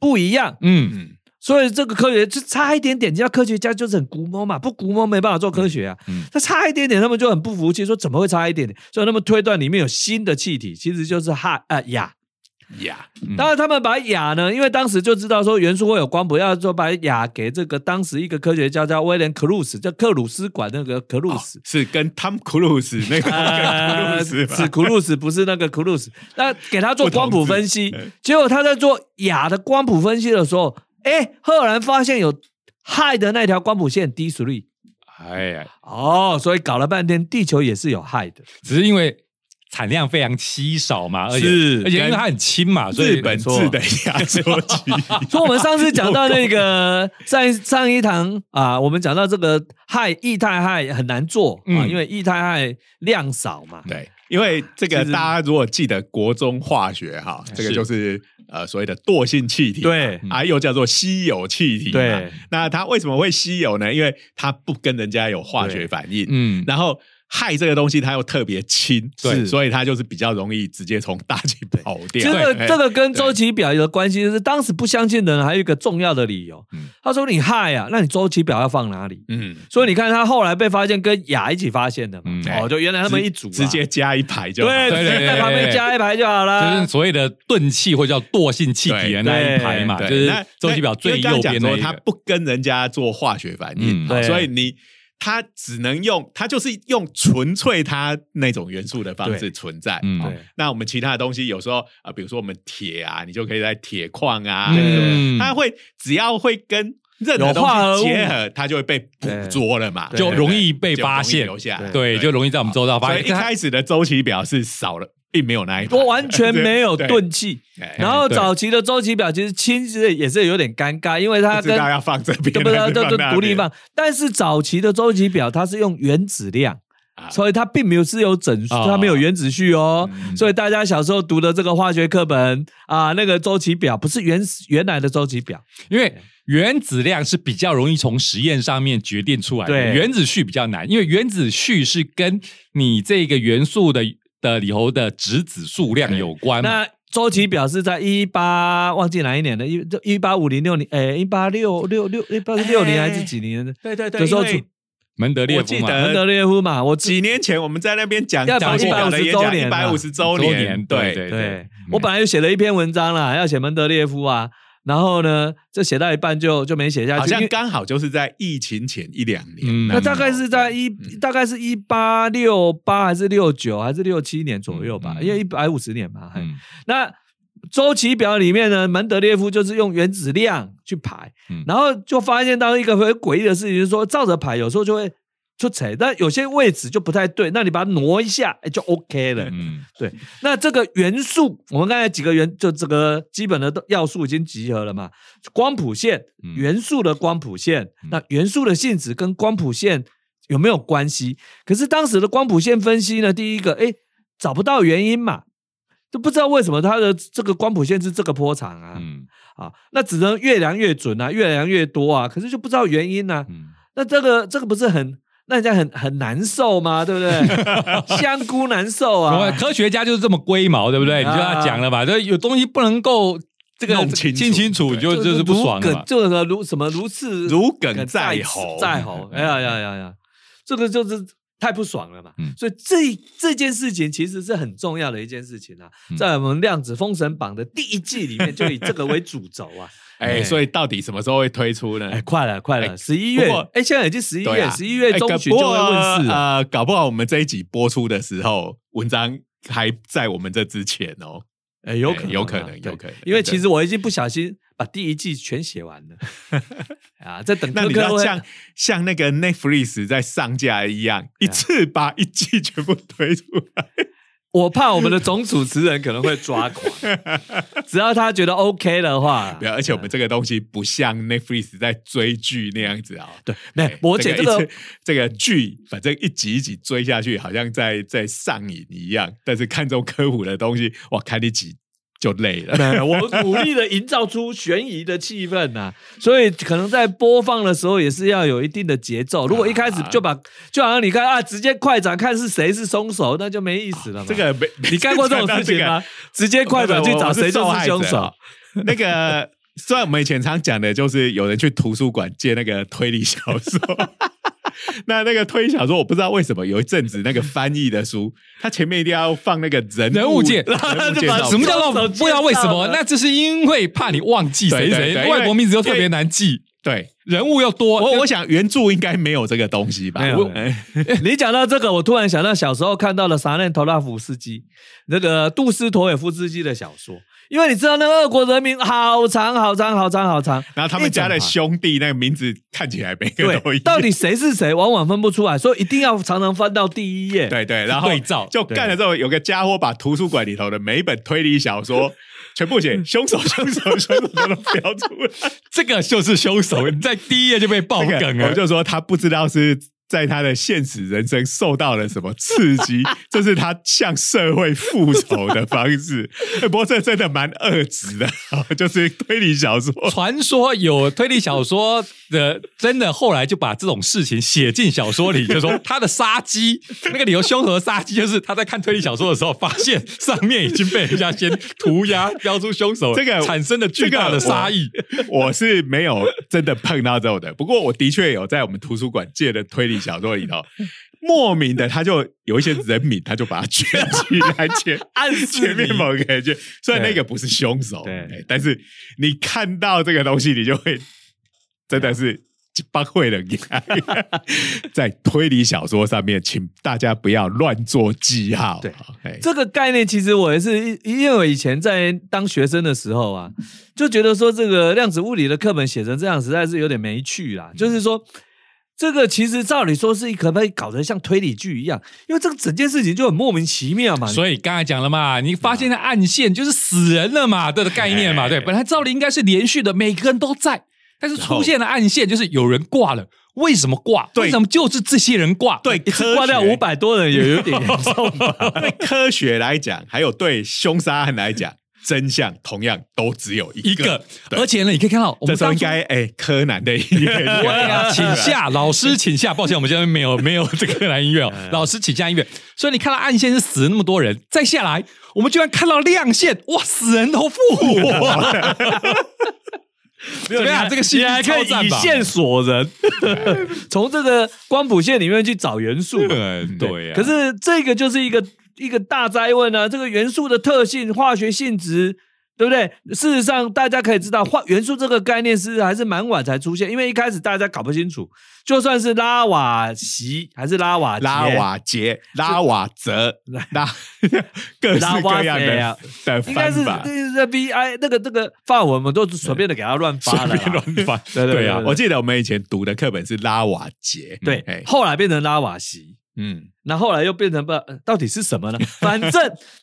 不一样？嗯嗯。所以这个科学就差一点点，你知道科学家就是很估摸嘛，不估摸没办法做科学啊。他差一点点，他们就很不服气，说怎么会差一点点？所以他们推断里面有新的气体，其实就是氦呃氩
氩。
当然他们把氩呢，因为当时就知道说元素会有光谱，要说把氩给这个当时一个科学家叫威廉克鲁斯，叫克鲁斯管那个克鲁斯，
是跟汤克鲁斯那个克鲁斯，
是克鲁斯不是那个克鲁斯。那给他做光谱分析，结果他在做氩的光谱分析的时候。哎，赫然发现有氦的那条光谱线 D three，哎呀，哦，所以搞了半天，地球也是有害的，
只是因为产量非常稀少嘛，而且而且因为它很轻嘛，所以
日本制的压缩机。
所以我们上次讲到那个 上上一堂啊，我们讲到这个氦液态氦很难做啊，因为液态氦量少嘛。
对，因为这个大家如果记得国中化学哈，这个就是。呃，所谓的惰性气体，
对，
啊，又叫做稀有气体，
对。
那它为什么会稀有呢？因为它不跟人家有化学反应，嗯。然后氦这个东西它又特别轻，
对，
所以它就是比较容易直接从大气跑掉。
这个这个跟周期表有关系，就是当时不相信的人还有一个重要的理由，他说你氦啊，那你周期表要放哪里？嗯。所以你看他后来被发现跟氩一起发现的嘛，哦，就原来他们一组
直接加一排就
对直接，在旁边加一排就好了，
就是所谓的钝气或叫惰性气体的那一排嘛，就是周期表最右边那
它不跟人家做化学反应，所以你。它只能用，它就是用纯粹它那种元素的方式存在。嗯，那我们其他的东西有时候啊，比如说我们铁啊，你就可以在铁矿啊，它会只要会跟任何东西结合，它就会被捕捉了嘛，
就容易被发现
留下。
对，就容易在我们周遭发现。
所以一开始的周期表是少了。并没有那一，
我完全没有 钝器。然后早期的周期表其实其实也是有点尴尬，因为它跟
要放这边，
不都都独立放。但是早期的周期表它是用原子量，所以它并没有是有整数，它没有原子序哦。所以大家小时候读的这个化学课本啊，那个周期表不是原原来的周期表，
因为原子量是比较容易从实验上面决定出来的，原子序比较难，因为原子序是跟你这个元素的。的里头的质子数量有关。
那周琦表示在一八忘记哪一年的，一一八五零六年，哎，一八六六六一八六年还是几年的？
对对对，的时候
门德列夫嘛，
门德列夫嘛。我
几年前我们在那边讲
讲一百五十周年，
一百五十周年。对
对对，我本来就写了一篇文章啦，要写门德列夫啊。然后呢，这写到一半就就没写下去，
好像刚好就是在疫情前一两年。
那大概是在一，大概是一八六八还是六九还是六七年左右吧，因为一百五十年嘛。那周期表里面呢，门德列夫就是用原子量去排，然后就发现到一个很诡异的事情，就是说照着排，有时候就会出彩，但有些位置就不太对，那你把它挪一下，哎，就 OK 了。
嗯，
对，那这个元素，我们刚才几个元，就这个基本的要素已经集合了嘛？光谱线，元素的光谱线，那元素的性质跟光谱线有没有关系？可是当时的光谱线分析呢，第一个，哎，找不到原因嘛，都不知道为什么它的这个光谱线是这个波长啊，嗯，啊，那只能越量越准啊，越量越多啊，可是就不知道原因呢，嗯，那这个这个不是很？那人家很很难受嘛，对不对？香菇难受啊！
科学家就是这么龟毛，对不对？你就要讲了吧，这有东西不能够这个清清楚，就就是不爽
了。就是如什么如此
如鲠在喉，
在喉。哎呀呀呀呀，这个就是太不爽了嘛。所以这这件事情其实是很重要的一件事情啊，在我们量子封神榜的第一季里面，就以这个为主轴啊。
哎，所以到底什么时候会推出呢？
哎，快了，快了，十一月。哎，现在已经十一月，十一月中旬就会问世
啊。搞不好我们这一集播出的时候，文章还在我们这之前哦。
哎，有可能，
有可能，有可能。
因为其实我已经不小心把第一季全写完了 啊，在等。
那你要像像那个 Netflix 在上架一样，一次把一季全部推出来。
我怕我们的总主持人可能会抓狂，只要他觉得 OK 的话。
对，而且我们这个东西不像 Netflix 在追剧那样子啊。
对，那我且这个
这个剧，反正一集一集追下去，好像在在上瘾一样。但是看这种科普的东西，哇，看你几。就累了。
我努力的营造出悬疑的气氛呐，所以可能在播放的时候也是要有一定的节奏。如果一开始就把，就好像你看啊，直接快转看是谁是凶手，那就没意思了。
这个没
你干过这种事情吗？直接快转去找谁就是凶手。
那个虽然我们以前常讲的就是有人去图书馆借那个推理小说。那那个推理小说，我不知道为什么有一阵子那个翻译的书，它前面一定要放那个人
人物介，什么叫做 不知道为什么？那这是因为怕你忘记谁谁，外国名字又特别难记，
对，
人物又多。
我我想原著应该没有这个东西吧？
你讲到这个，我突然想到小时候看到了萨念托拉夫斯基那个杜斯妥也夫斯基的小说。因为你知道那个俄国人民好长好长好长好长，
然后他们家的兄弟那个名字看起来每个都一样，
到底谁是谁，往往分不出来，所以一定要常常翻到第一页。
对对，然后
对照
就干了之后，有个家伙把图书馆里头的每一本推理小说全部写凶手凶手凶手都标出来，
这个就是凶手，在第一页就被爆梗了，我
就说他不知道是。在他的现实人生受到了什么刺激？这是他向社会复仇的方式。不过这真的蛮恶质的，就是推理小说。
传说有推理小说的，真的后来就把这种事情写进小说里，就说他的杀机，那个理由凶手的杀机，就是他在看推理小说的时候，发现上面已经被人家先涂鸦标出凶手，
这个
产生的巨大的杀意。
我是没有真的碰到这种的，不过我的确有在我们图书馆借的推理。小说里头，莫名的他就有一些人名，他就把它圈起来，圈
暗
前面某个人，虽然那个不是凶手，对但是你看到这个东西，你就会真的是帮会的。在推理小说上面，请大家不要乱做记号。
对，这个概念其实我也是因为以前在当学生的时候啊，就觉得说这个量子物理的课本写成这样，实在是有点没趣啦。就是说。这个其实照理说是可不可以搞得像推理剧一样？因为这个整件事情就很莫名其妙嘛。
所以刚才讲了嘛，你发现的暗线就是死人了嘛这个概念嘛。对，本来照理应该是连续的，每个人都在，但是出现了暗线，就是有人挂了。为什么挂？为什么就是这些人挂？
对，
挂掉五百多人也有点严 重。
对科学来讲，还有对凶杀案来讲。真相同样都只有一个，
而且呢，你可以看到，
这时候应该哎，柯南的音乐，
请下老师，请下。抱歉，我们现在没有 没有这个柯南音乐哦，老师请下音乐。所以你看到暗线是死了那么多人，再下来，我们居然看到亮线，哇，死人都复活。怎么样？这个戏
还可以以线索人，从这个光谱线里面去找元素。
对，
可是这个就是一个。一个大灾问啊！这个元素的特性、化学性质对不对？事实上，大家可以知道，化元素这个概念是还是蛮晚才出现，因为一开始大家搞不清楚，就算是拉瓦锡还是拉瓦
拉瓦杰、拉瓦泽、拉 各式各样的的
应该是
翻法。
那个 V I 那个那个法文，我们都是随便的给他乱发了啦，
随便乱发
对
啊
对
我记得我们以前读的课本是拉瓦杰，
对
哎，
后来变成拉瓦锡。
嗯，
那后来又变成不到底是什么呢？反正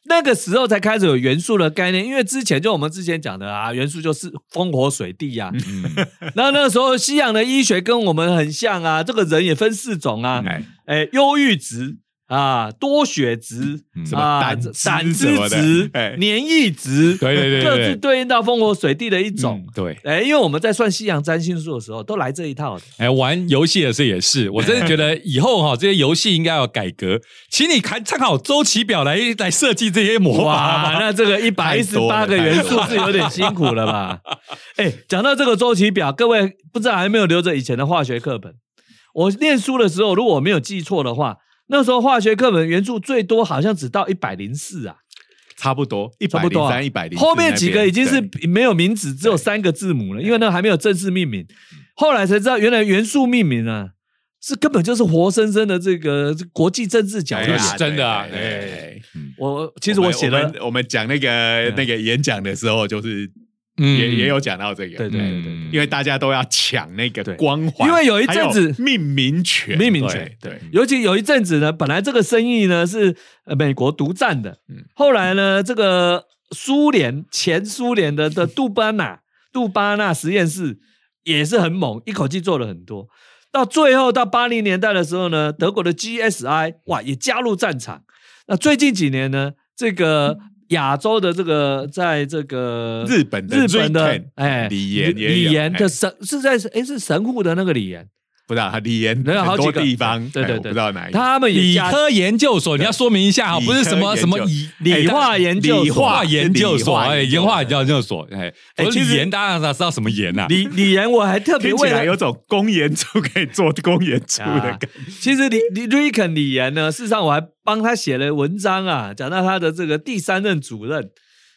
那个时候才开始有元素的概念，因为之前就我们之前讲的啊，元素就是风火水地呀、
嗯，
那那个时候西洋的医学跟我们很像啊，这个人也分四种啊，
哎，
哎，忧郁值啊，多血值
嗯
什么
啊
胆汁
胆汁值
哎、
黏液值，
对对对对
各
对
自对应到风火水地的一种
嗯。对。
哎，因为我们在算西洋占星术的时候，都来这一套的。
哎，玩游戏的事也是，我真的 觉得以后哈、这些游戏应该要改革，请你看参考周期表来来设计这些魔法
哇，那这个一百一十八个元素是有点辛苦了吧？哎，讲到这个周期表，各位不知道还有没有留着以前的化学课本？我念书的时候，如果我没有记错的话，那时候化学课本原著最多好像只到一百零四啊，
差不多一
差不多啊。
百零三、一百零，
后面几个已经是没有名字，只有三个字母了，因为那还没有正式命名。后来才知道，原来元素命名啊，是根本就是活生生的这个这国际政治角力啊。
真的啊哎
我其实我写了
我们讲那个那个演讲的时候，就是
嗯。
也也有讲到这个，
对对对
因为大家都要抢那个光环，
因为有一阵子
命名权，
命名权
对对，
尤其有一阵子呢，本来这个生意呢是呃美国独占的，
嗯。
后来呢，这个苏联前苏联的的杜巴纳 杜巴纳实验室也是很猛，一口气做了很多。到最后到八零年代的时候呢，德国的 GSI 哇也加入战场。那最近几年呢，这个亚洲的这个在这个
日本的
日本的哎
李岩
李岩
哎。
的神是在哎是神户的那个李岩，
不知道他李岩
没有好
很多
几个。
地方，
对对对。
不知道哪一个。
他们
理科研究所，你要说明一下哈，不是什么什么理
理化研究所。
理化
化研究所，哎，
理
研化研究所，哎，
其实
理研大家知道什么研呐？
李李岩，我还特别
听起
为了
来有种公研处可以做公研处的
啊
感觉。
其实李李 Ricken 李岩呢，事实上我还帮他写了文章啊，讲到他的这个第三任主任，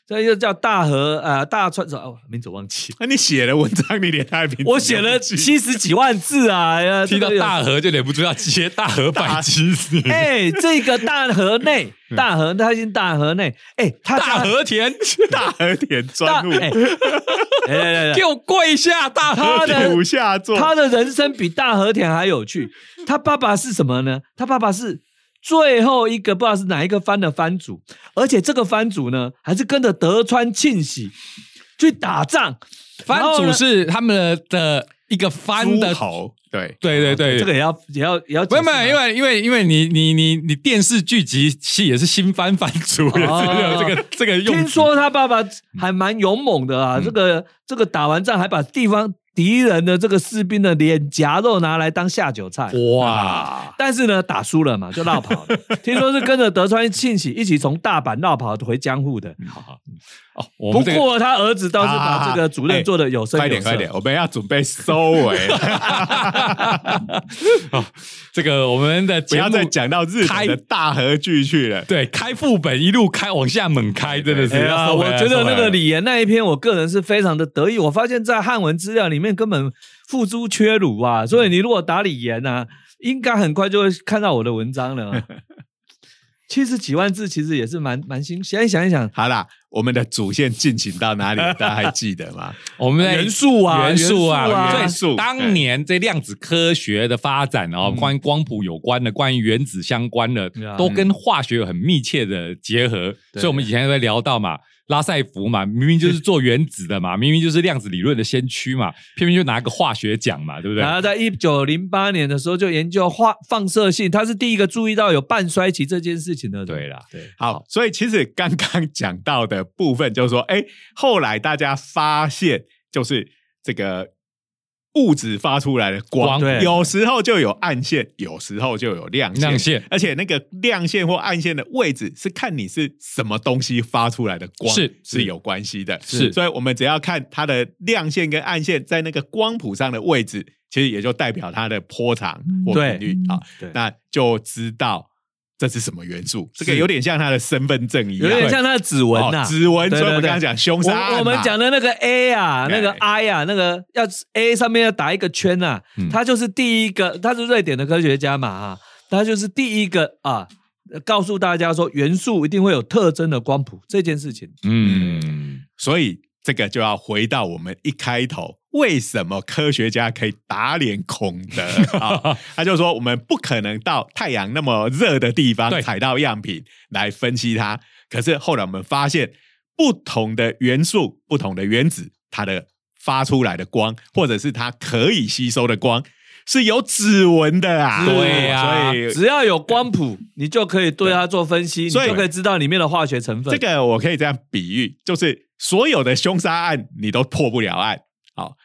这又叫大和呃大川哦，名字我忘记，
那 你写了文章，你连他的名字
我写了七十几万字啊，呃
提到
这个
大河就忍不住要接大河百七十，
哎，这个大河内，大河他姓大河内，哎，他
大河田，
大和田
大
专务，
哎，哎来来来
给我跪下，大河
他
田。
的
土下座，
他的人生比大和田还有趣。他爸爸是什么呢？他爸爸是最后一个不知道是哪一个藩的藩主，而且这个藩主呢，还是跟着德川庆喜去打仗。
藩
然后呢
主是他们的一个藩的
头，对，
对对对，
这个也要也要也要
不是没有，因
为
为因为因为你你你你电视剧集戏也是新番番主，也是有这个这个用。
听说他爸爸还蛮勇猛的
嗯
啊，这个这个打完仗还把地方敌人的这个士兵的脸颊肉拿来当下酒菜。
哇，
但是呢，打输了嘛，就绕跑了。听说是跟着德川庆喜一起从大阪绕跑回江户的。
好好哦，我
不
们这个
过他儿子倒是把这个主任做的有声有色。
快点快点，我们要准备收尾，
哦，这个我们的
不要再讲到日本的大和剧去了。
对开副本一路开往下猛开，真的是
哎呀，我
回来
觉得那个
收回来
李岩那一篇，我个人是非常的得意。我发现，在汉文资料里面根本付诸阙如啊，所以你如果打李岩啊，应该很快就会看到我的文章了。七十几万字，其实也是蛮蛮新。现在想一想，
好啦，我们的主线进行到哪里？大家还记得吗？
我们的
元素啊
元素啊，
元素啊
元素
当年这量子科学的发展哦，关于光谱有关的，关于原子相关的
啊，
都跟化学有很密切的结合。所以我们以前都会聊到嘛，拉塞福嘛，明明就是做原子的嘛，明明就是量子理论的先驱嘛，偏偏就拿个化学奖嘛，对不对？
然后在一九零八年的时候就研究化放射性，他是第一个注意到有半衰期这件事情的人。
对啦，
对，
好，所以其实刚刚讲到的部分，就是说，哎，后来大家发现，就是这个物质发出来的光，
光
有时候就有暗线，有时候就有亮线，
亮线。
而且那个亮线或暗线的位置是看你是什么东西发出来的光，
是
是有关系的。
是。
所以我们只要看它的亮线跟暗线在那个光谱上的位置，其实也就代表它的波长或频率。啊，
对。
那就知道这是什么元素？这个有点像他的身份证一样。
有
样，
点像他的指纹呐、
哦指纹。所以我们刚刚讲凶杀案
我我们讲的那个 A 啊，那个
哎
I 啊，那个要 A 上面要打一个圈啊，
嗯。
他就是第一个，他是瑞典的科学家嘛啊，他就是第一个啊，告诉大家说元素一定会有特征的光谱这件事情。
嗯，
所以这个就要回到我们一开头，为什么科学家可以打脸孔德 啊？他就说我们不可能到太阳那么热的地方
对
采到样品来分析它。可是后来我们发现，不同的元素、不同的原子，它的发出来的光，或者是它可以吸收的光，是有指纹的啊。
对啊
所以
只要有光谱，你就可以对它做分析，你
所以
就可以知道里面的化学成分。
这个我可以这样比喻，就是所有的凶杀案你都破不了案，好、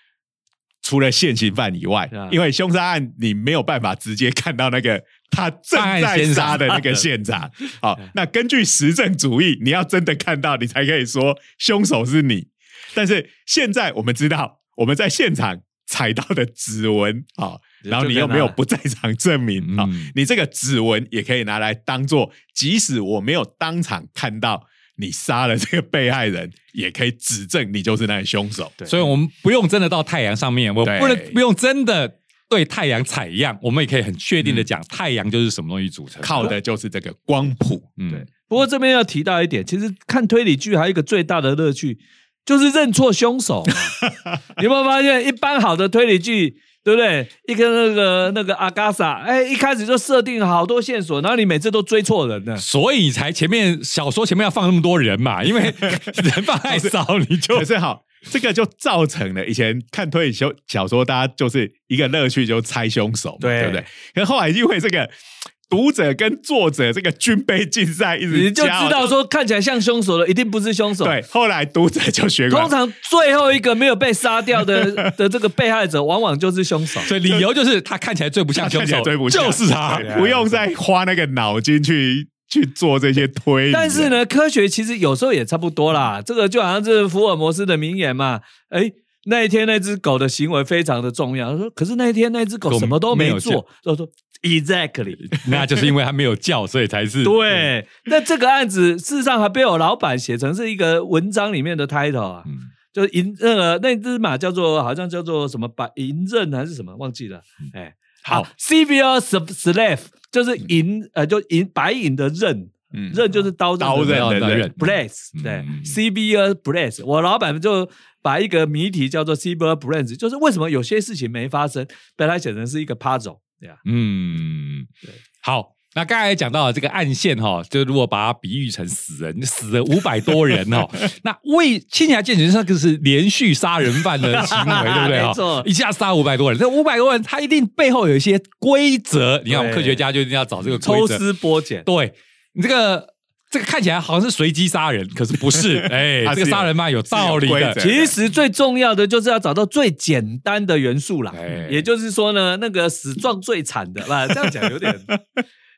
除了现行犯以外，
啊。
因为凶杀案你没有办法直接看到那个他正在杀的那个现场。好、那根据实证主义，你要真的看到，你才可以说凶手是你。但是现在我们知道，我们在现场采到的指纹，好、然后你又没有不在场证明啊、
嗯。
你这个指纹也可以拿来当做，即使我没有当场看到你杀了这个被害人，也可以指证你就是那个凶手。
所以我们不用真的到太阳上面，我不能不用真的对太阳采样，我们也可以很确定的讲，太阳就是什么东西组成，
靠的就是这个光谱。
嗯
对，不过这边要提到一点，其实看推理剧还有一个最大的乐趣，就是认错凶手。你有没有发现，一般好的推理剧，对不对？一个那个那个阿嘎莎，哎，一开始就设定好多线索，然后你每次都追错人呢。
所以才前面小说前面要放那么多人嘛，因为 人放太少，你就
可是好，这个就造成了以前看推理小小说，大家就是一个乐趣，就猜凶手嘛，
对
对不对？可是后来因为这个读者跟作者这个军备竞赛一直
你就知道说看起来像凶手的一定不是凶手。
对，后来读者就学过
通常最后一个没有被杀掉的 的这个被害者，往往就是凶手。
所以理由就是他看起来最不像凶手，
最不像
就是他。
不用再花那个脑筋去去做这些推理。
但是，呢，科学其实有时候也差不多啦。这个就好像是福尔摩斯的名言嘛。哎，那一天那只狗的行为非常的重要。他说，可是那一天那只狗
狗
什么都
没
做。他说，exactly。
那就是因为他没有叫，所以才是
对，那这个案子事实上还被我老板写成是一个文章里面的 title 啊，
嗯。
就是银那个那只马叫做好像叫做什么白银刃还是什么忘记了，哎，
好
，severe slave 就是银呃就银白银的刃，
嗯
刃就是刀
刀
刃的刃
刃的刃。
刃。
bless 对
嗯嗯。
Severe bless，我老板就把一个谜题叫做 severe bless，就是为什么有些事情没发生，被他写成是一个 puzzle，对啊，
嗯
对，
好。那刚才讲到了这个暗线哈，就如果把它比喻成死人，死了五百多人哦，那为听起来简直像个是连续杀人犯的行为，对不对
没错？
一下杀五百多人，这五百多人他一定背后有一些规则。你看，我们科学家就一定要找这个规
抽。丝剥茧。
对你这个这个看起来好像是随机杀人，可是不是。哎，
欸
这个杀人嘛有道理的。
其实最重要的就是要找到最简单的元素啦，
哎
也就是说呢，那个死状最惨的，吧，这样讲有点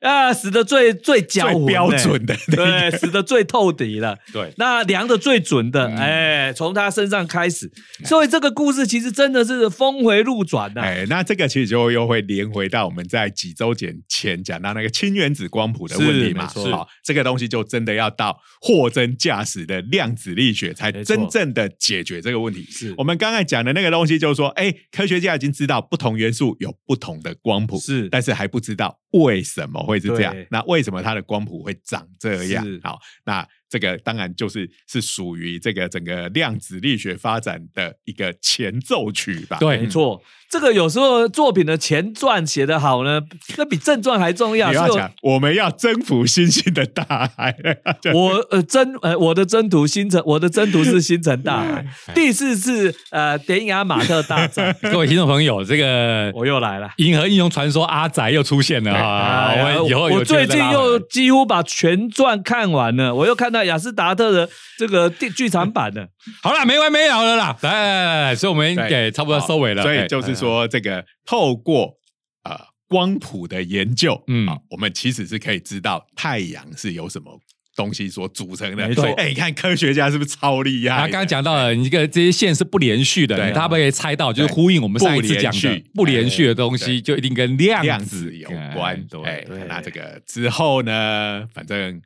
啊，死的最最骄
最标准的
对，死的最透底了。
对，
那量的最准的，
嗯
哎，从他身上开始，所以这个故事其实真的是峰回路转的。
哎，那这个其实就又会连回到我们在几周前前讲到那个氢原子光谱的问题嘛。
是
好，这个东西就真的要到货真价实的量子力学才真正的解决这个问题。
是
我们刚才讲的那个东西，就是说，哎，科学家已经知道不同元素有不同的光谱，
是
但是还不知道为什么会是这样。那为什么它的光谱会长这样？好，那这个当然就是是属于这个整个量子力学发展的一个前奏曲吧。
对
没错，这个有时候作品的前传写得好呢，那比正传还重要。
你要讲，我们要征服星星的大海。
我呃征呃我的征途星辰，我的征途是星辰大海。
哎
第四次呃典雅马特大战，
各位听众朋友，这个
我又来了。
银河英雄传说阿仔又出现了哈，
哎呀
我以后
我最近又几乎把全传看完了，我又看到雅斯达特的这个电剧场版了。
好了，没完没了了啦！来来来来，所以我们
对
给差不多收尾了。哎
所以就是说，这个透过呃光谱的研究，
嗯
嗯，我们其实是可以知道太阳是由什么东西所组成的。
没错
哎，你看科学家是不是超厉害的？
他刚刚讲到了，你这个这些线是不连续的，
对啊
大家可以猜到，就是呼应我们上一次讲的
不连续
的东西，就一定跟量
量
子
子有关。
对
那这个之后呢，反正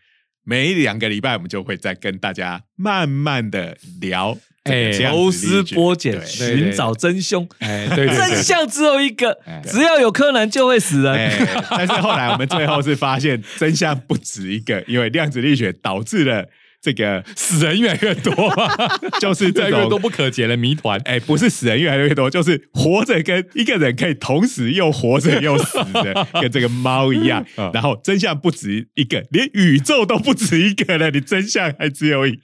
每两个礼拜我们就会再跟大家慢慢的聊这个
哎
抽丝剥茧，寻找真凶。
哎，对
真相只有一个
哎，
只要有柯南就会死人。
哎，但是后来我们最后是发现真相不止一个，因为量子力学导致了这个
死人越来越多，
就是
越
这种
来越多不可解的谜团。
哎，不是死人越来越多，就是活着跟一个人可以同时又活着又死的，跟这个猫一样
嗯。
然后真相不止一个，连宇宙都不止一个了，你真相还只有一个。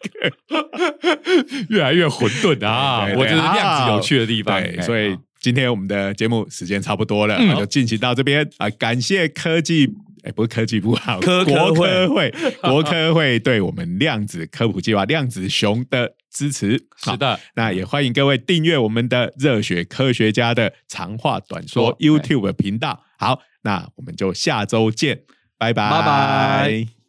越来越混沌啊！我觉得量子有趣的地方。
所以今天我们的节目时间差不多了，就进行到这边啊！感谢科技。哎，不是科技部啊，
科
国
科
科会，国科会对我们量子科普计划“量子熊”的支持。
是的，
那也欢迎各位订阅我们的热血科学家的长话短说
说
YouTube 频道。好，那我们就下周见，拜拜，
拜拜。